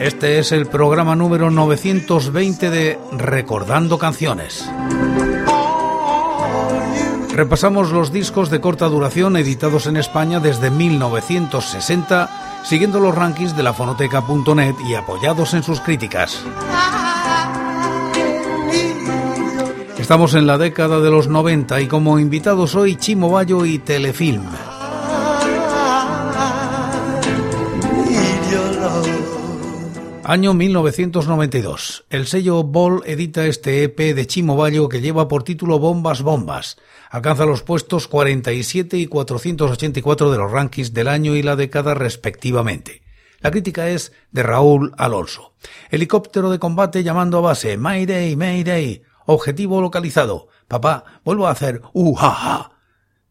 Este es el programa número 920 de Recordando Canciones. Repasamos los discos de corta duración editados en España desde 1960, siguiendo los rankings de la fonoteca.net y apoyados en sus críticas. Estamos en la década de los 90 y como invitados hoy Chimo Bayo y Telefilm. Año 1992. El sello Ball edita este EP de Chimo Bayo que lleva por título Bombas Bombas. Alcanza los puestos 47 y 484 de los rankings del año y la década respectivamente. La crítica es de Raúl Alonso. Helicóptero de combate llamando a base. Mayday, Mayday. Objetivo localizado. Papá, vuelvo a hacer uh ja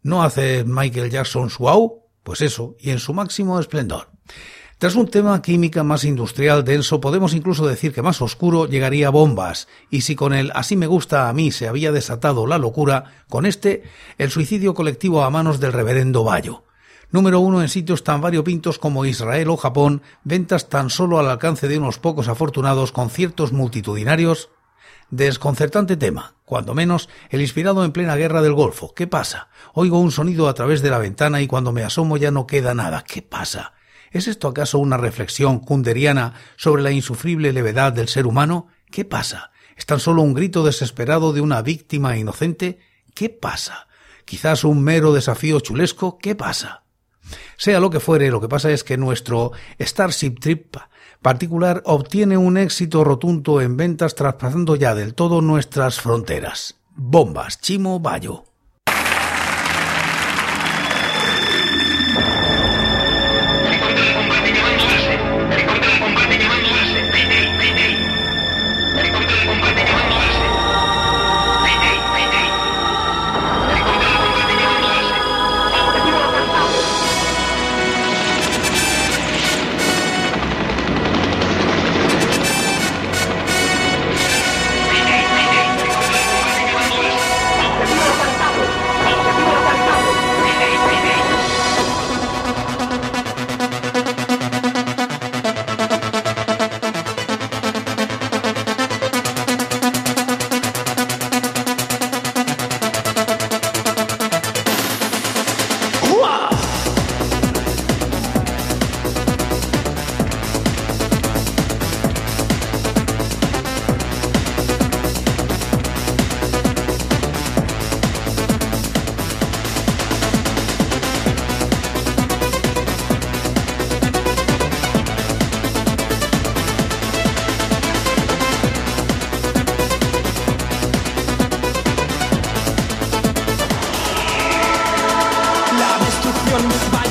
¿No hace Michael Jackson su au? Pues eso, y en su máximo esplendor. Tras un tema química más industrial denso, podemos incluso decir que más oscuro llegaría bombas, y si con el así me gusta a mí se había desatado la locura, con este, el suicidio colectivo a manos del reverendo Bayo. Número uno en sitios tan variopintos como Israel o Japón, ventas tan solo al alcance de unos pocos afortunados conciertos multitudinarios. Desconcertante tema, cuando menos el inspirado en plena guerra del Golfo. ¿Qué pasa? Oigo un sonido a través de la ventana y cuando me asomo ya no queda nada. ¿Qué pasa? ¿Es esto acaso una reflexión kunderiana sobre la insufrible levedad del ser humano? ¿Qué pasa? ¿Es tan solo un grito desesperado de una víctima inocente? ¿Qué pasa? ¿Quizás un mero desafío chulesco? ¿Qué pasa? Sea lo que fuere, lo que pasa es que nuestro Starship Trip particular obtiene un éxito rotundo en ventas traspasando ya del todo nuestras fronteras. Bombas, Chimo Bayo.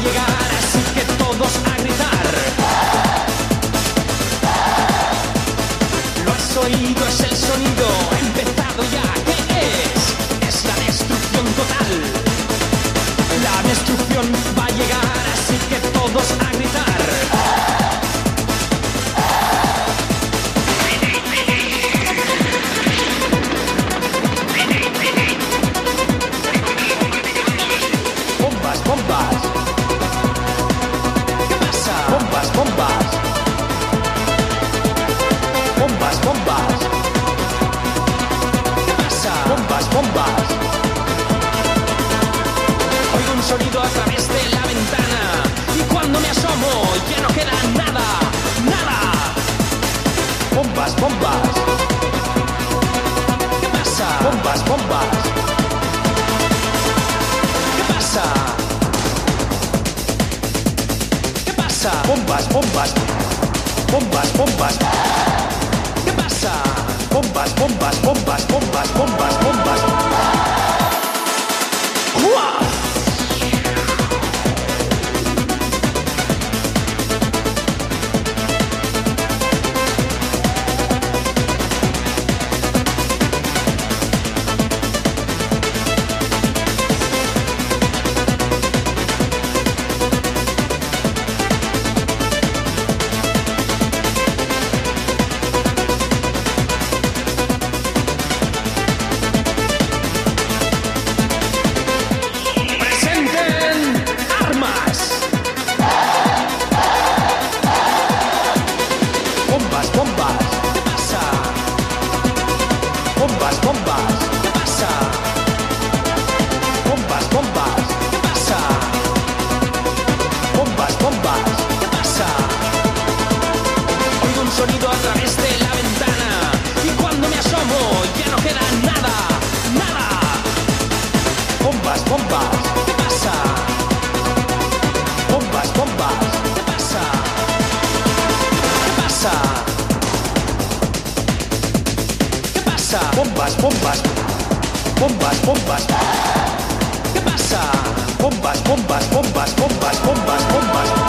you got Bombas, bombas. Bombas, bombas. ¿Qué pasa? Bombas, bombas, bombas, bombas, bombas, bombas. bombas, Bombas. ¿Qué pasa? Bombas, bombas, bombas, bombas, bombas, bombas.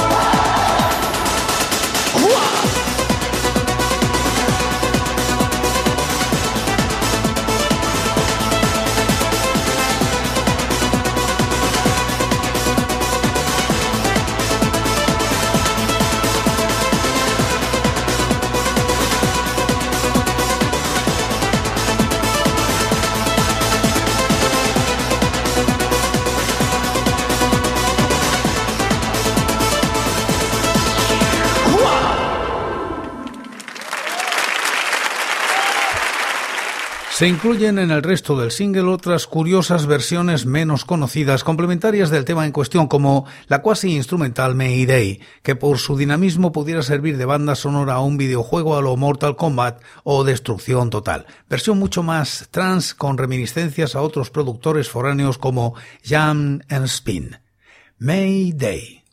Se incluyen en el resto del single otras curiosas versiones menos conocidas, complementarias del tema en cuestión, como la cuasi instrumental Mayday, que por su dinamismo pudiera servir de banda sonora a un videojuego a lo Mortal Kombat o Destrucción Total. Versión mucho más trans con reminiscencias a otros productores foráneos como Jam and Spin. Mayday.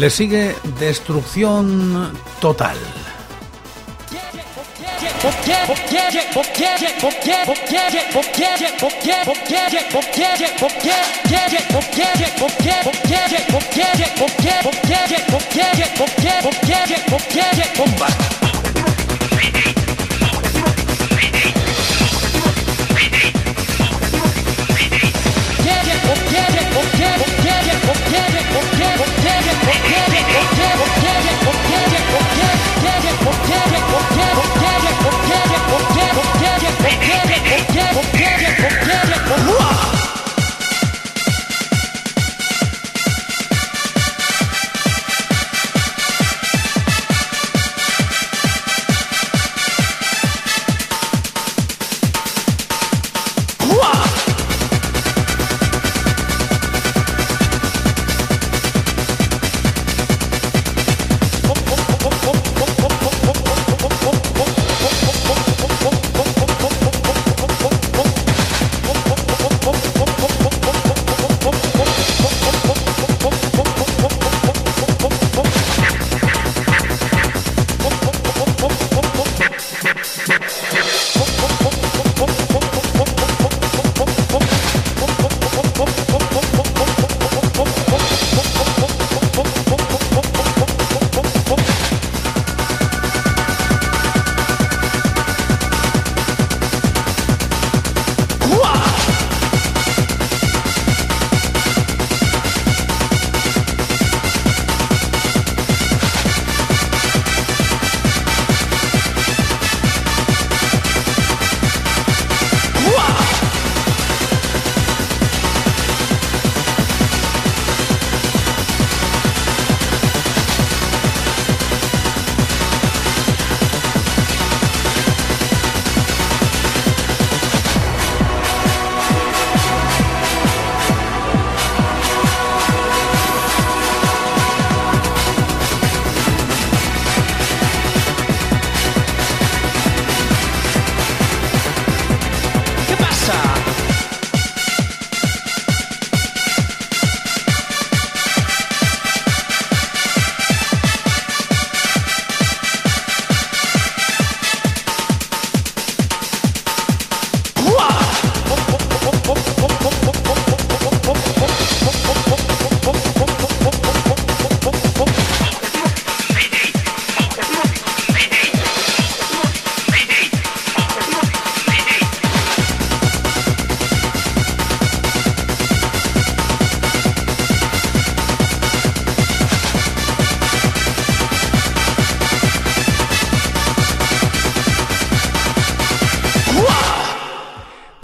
Le sigue Destrucción Total.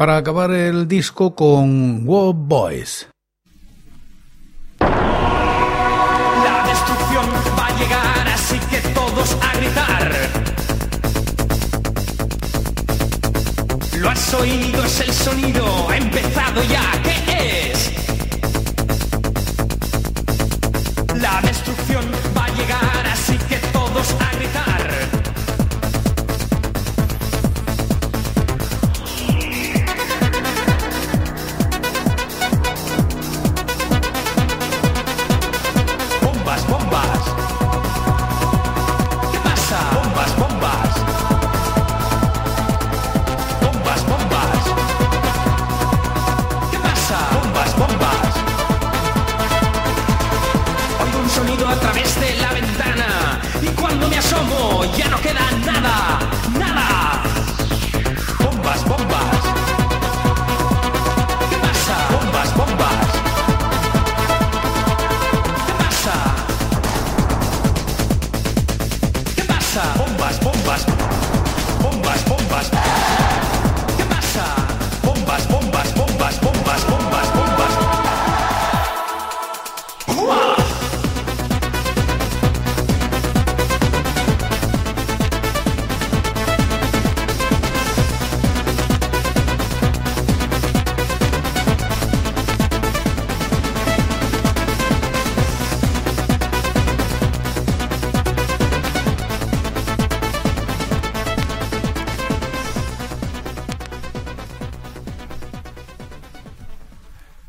Para acabar el disco con War Boys. La destrucción va a llegar, así que todos a gritar. Lo has oído, es el sonido, ha empezado ya, ¿qué es? La destrucción va a llegar, así que todos a gritar.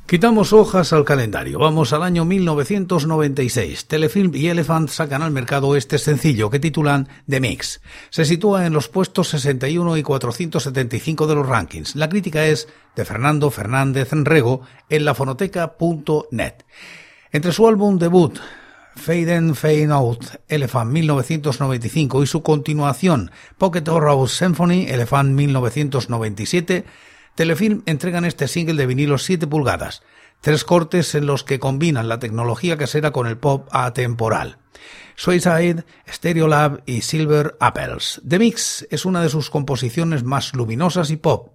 Quitamos hojas al calendario. Vamos al año 1996. Telefilm y Elephant sacan al mercado este sencillo que titulan The Mix. Se sitúa en los puestos 61 y 475 de los rankings. La crítica es de Fernando Fernández Enrego en lafonoteca.net. Entre su álbum debut, Fade in, Fade Out, Elephant 1995 y su continuación, Pocket Horror Symphony, Elephant 1997, Telefilm entregan este single de vinilo 7 pulgadas, tres cortes en los que combinan la tecnología casera con el pop atemporal. Suicide, Stereolab y Silver Apples. The Mix es una de sus composiciones más luminosas y pop.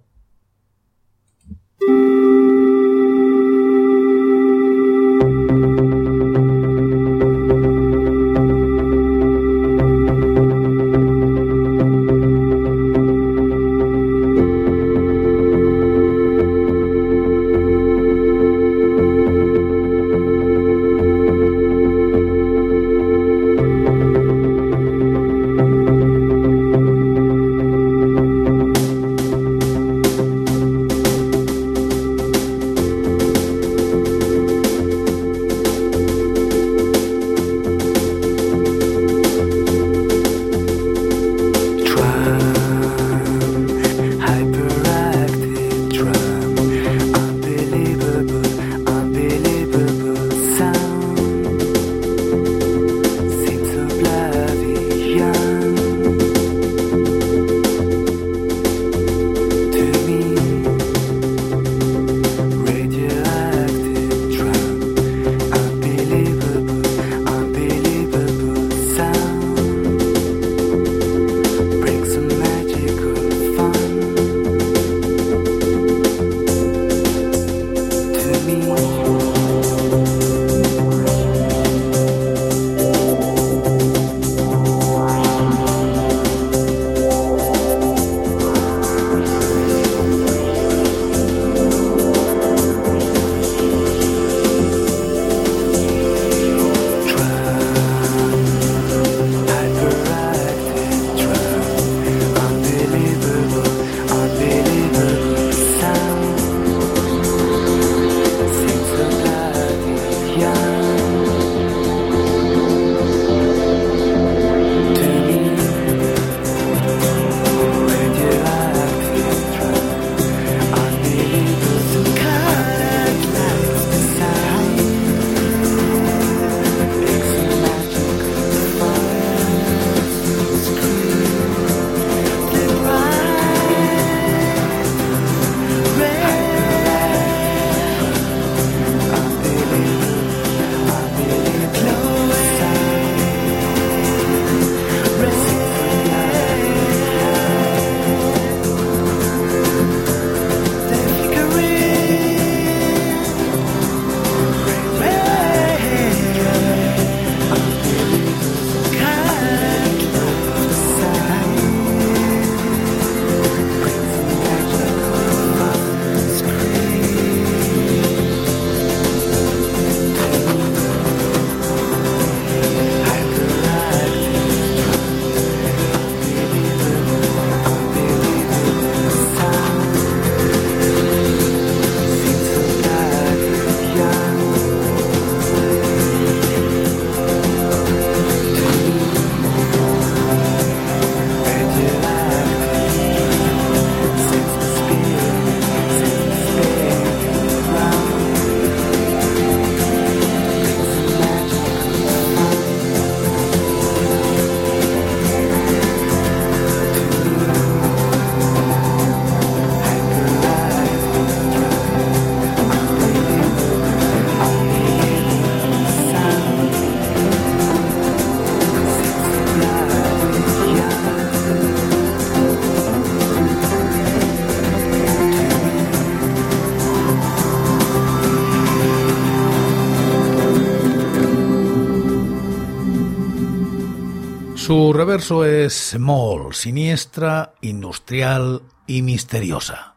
Su reverso es small, siniestra, industrial y misteriosa.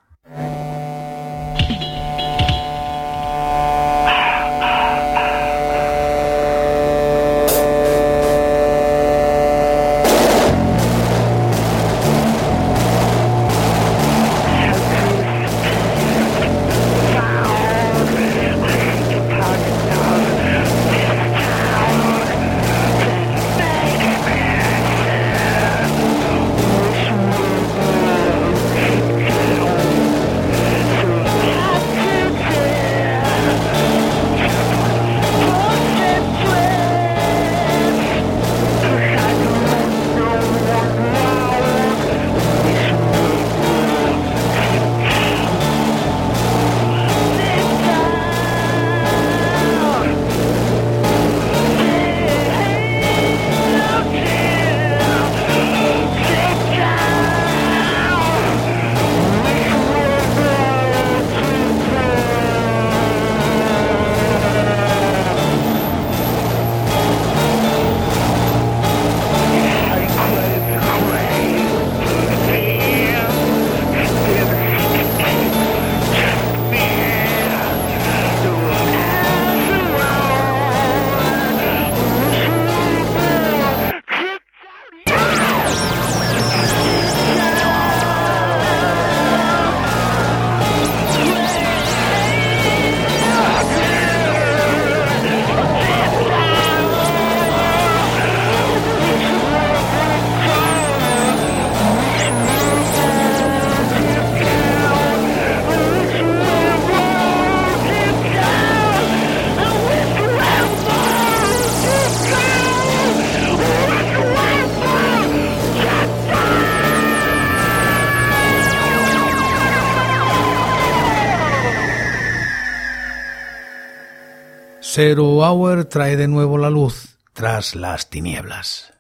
Zero Hour trae de nuevo la luz tras las tinieblas.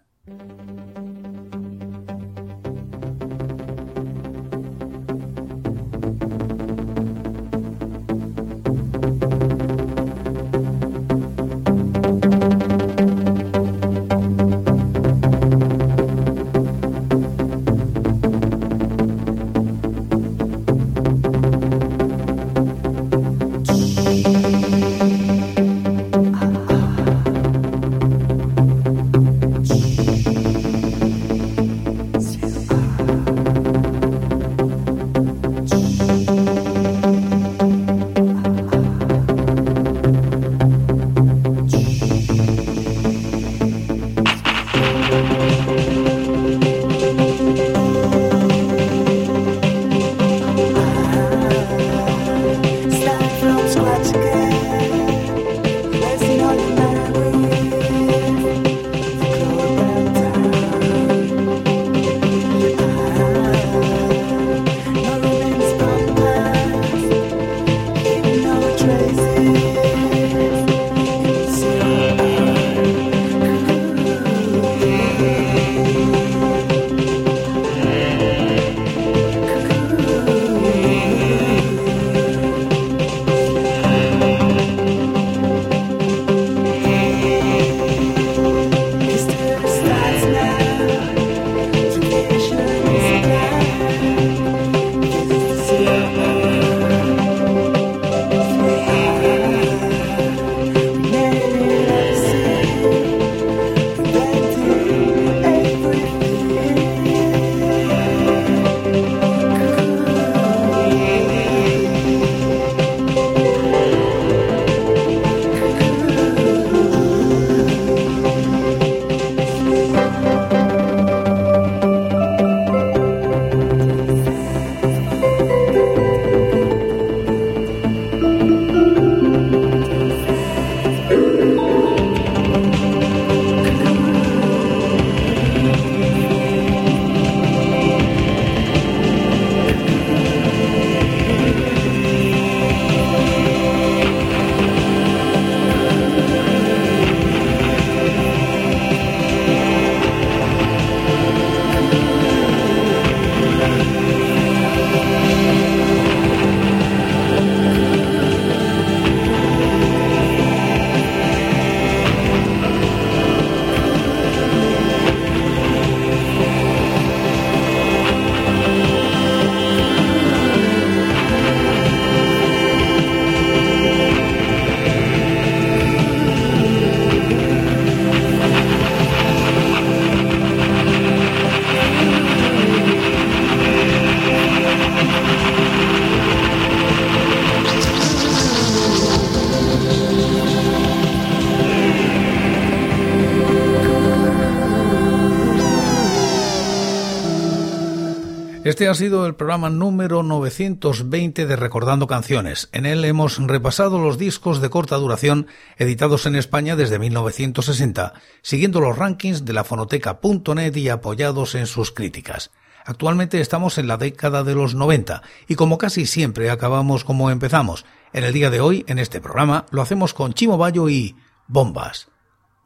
Este ha sido el programa número 920 de Recordando Canciones. En él hemos repasado los discos de corta duración editados en España desde 1960, siguiendo los rankings de la fonoteca.net y apoyados en sus críticas. Actualmente estamos en la década de los 90 y como casi siempre acabamos como empezamos. En el día de hoy, en este programa, lo hacemos con Chimo Bayo y Bombas.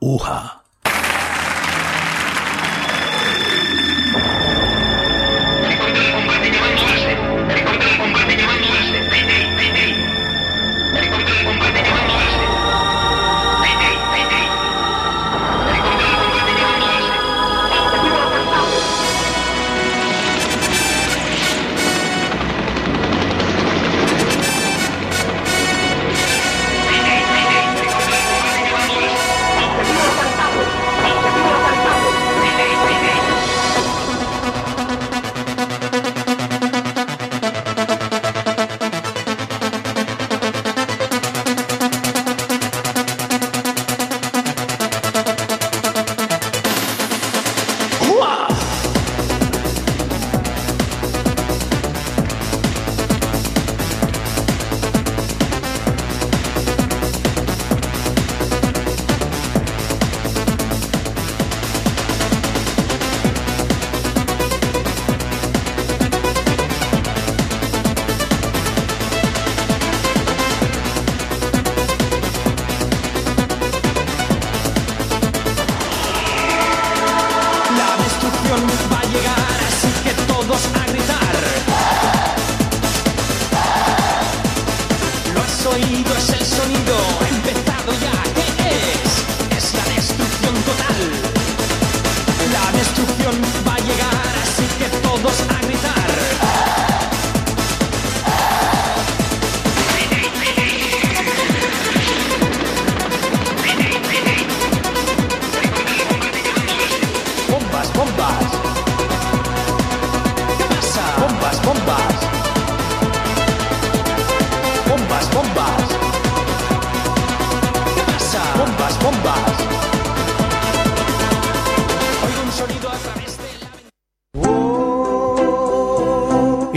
Uja.